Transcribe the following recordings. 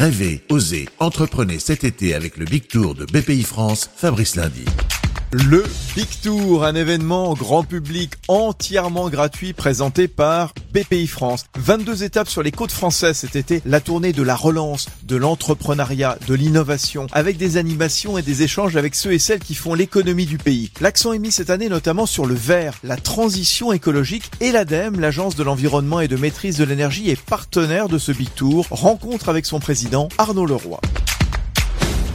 Rêvez, osez, entreprenez cet été avec le Big Tour de BPI France, Fabrice Lundi. Le Big Tour, un événement grand public entièrement gratuit présenté par BPI France. 22 étapes sur les côtes françaises cet été, la tournée de la relance, de l'entrepreneuriat, de l'innovation, avec des animations et des échanges avec ceux et celles qui font l'économie du pays. L'accent est mis cette année notamment sur le vert, la transition écologique et l'ADEME, l'agence de l'environnement et de maîtrise de l'énergie, est partenaire de ce Big Tour. Rencontre avec son président Arnaud Leroy.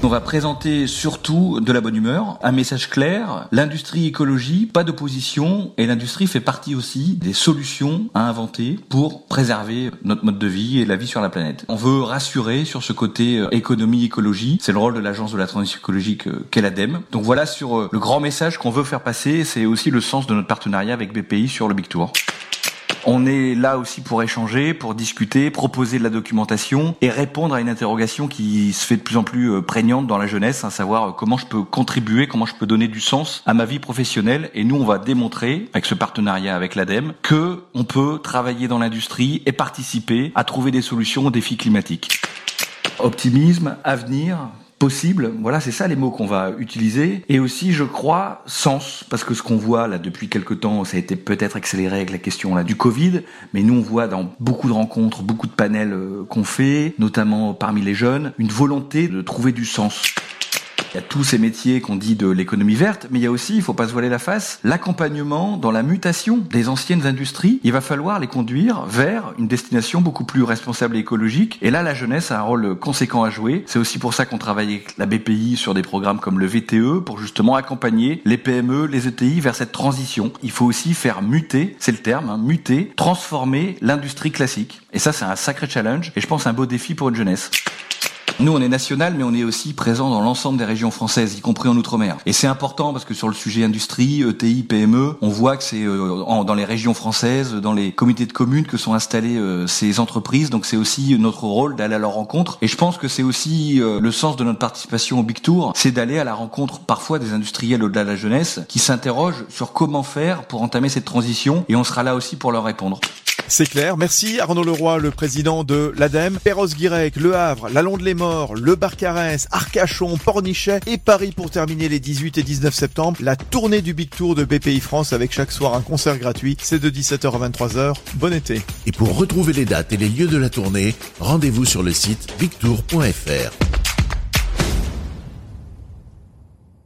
On va présenter surtout de la bonne humeur, un message clair, l'industrie écologie, pas d'opposition, et l'industrie fait partie aussi des solutions à inventer pour préserver notre mode de vie et la vie sur la planète. On veut rassurer sur ce côté euh, économie-écologie, c'est le rôle de l'agence de la transition écologique euh, qu'est l'ADEME. Donc voilà sur euh, le grand message qu'on veut faire passer, c'est aussi le sens de notre partenariat avec BPI sur le Big Tour. On est là aussi pour échanger, pour discuter, proposer de la documentation et répondre à une interrogation qui se fait de plus en plus euh, prégnante dans la jeunesse, à savoir euh, comment je peux contribuer, comment je peux donner du sens à ma vie professionnelle. Et nous, on va démontrer, avec ce partenariat avec l'ADEME, que on peut travailler dans l'industrie et participer à trouver des solutions aux défis climatiques. Optimisme, avenir, possible. Voilà, c'est ça les mots qu'on va utiliser. Et aussi, je crois, sens, parce que ce qu'on voit là depuis quelques temps, ça a été peut-être accéléré avec la question là du Covid, mais nous on voit dans beaucoup de rencontres, beaucoup de panels euh, qu'on fait, notamment parmi les jeunes, une volonté de trouver du sens. Il y a tous ces métiers qu'on dit de l'économie verte, mais il y a aussi, il faut pas se voiler la face, l'accompagnement dans la mutation des anciennes industries. Il va falloir les conduire vers une destination beaucoup plus responsable et écologique. Et là, la jeunesse a un rôle conséquent à jouer. C'est aussi pour ça qu'on travaille avec la BPI sur des programmes comme le VTE pour justement accompagner les PME, les ETI vers cette transition. Il faut aussi faire muter, c'est le terme, hein, muter, transformer l'industrie classique. Et ça, c'est un sacré challenge et je pense un beau défi pour une jeunesse. Nous, on est national, mais on est aussi présent dans l'ensemble des régions françaises, y compris en Outre-mer. Et c'est important parce que sur le sujet industrie, ETI, PME, on voit que c'est euh, dans les régions françaises, dans les comités de communes que sont installées euh, ces entreprises. Donc c'est aussi notre rôle d'aller à leur rencontre. Et je pense que c'est aussi euh, le sens de notre participation au Big Tour, c'est d'aller à la rencontre parfois des industriels au-delà de la jeunesse qui s'interrogent sur comment faire pour entamer cette transition. Et on sera là aussi pour leur répondre. C'est clair. Merci Arnaud Leroy, le président de l'ADEME. Perros-Guirec, Le Havre, La Londe-les-Morts, Le Barcarès, Arcachon, Pornichet et Paris pour terminer les 18 et 19 septembre. La tournée du Big Tour de BPI France avec chaque soir un concert gratuit. C'est de 17h à 23h. Bon été. Et pour retrouver les dates et les lieux de la tournée, rendez-vous sur le site bigtour.fr.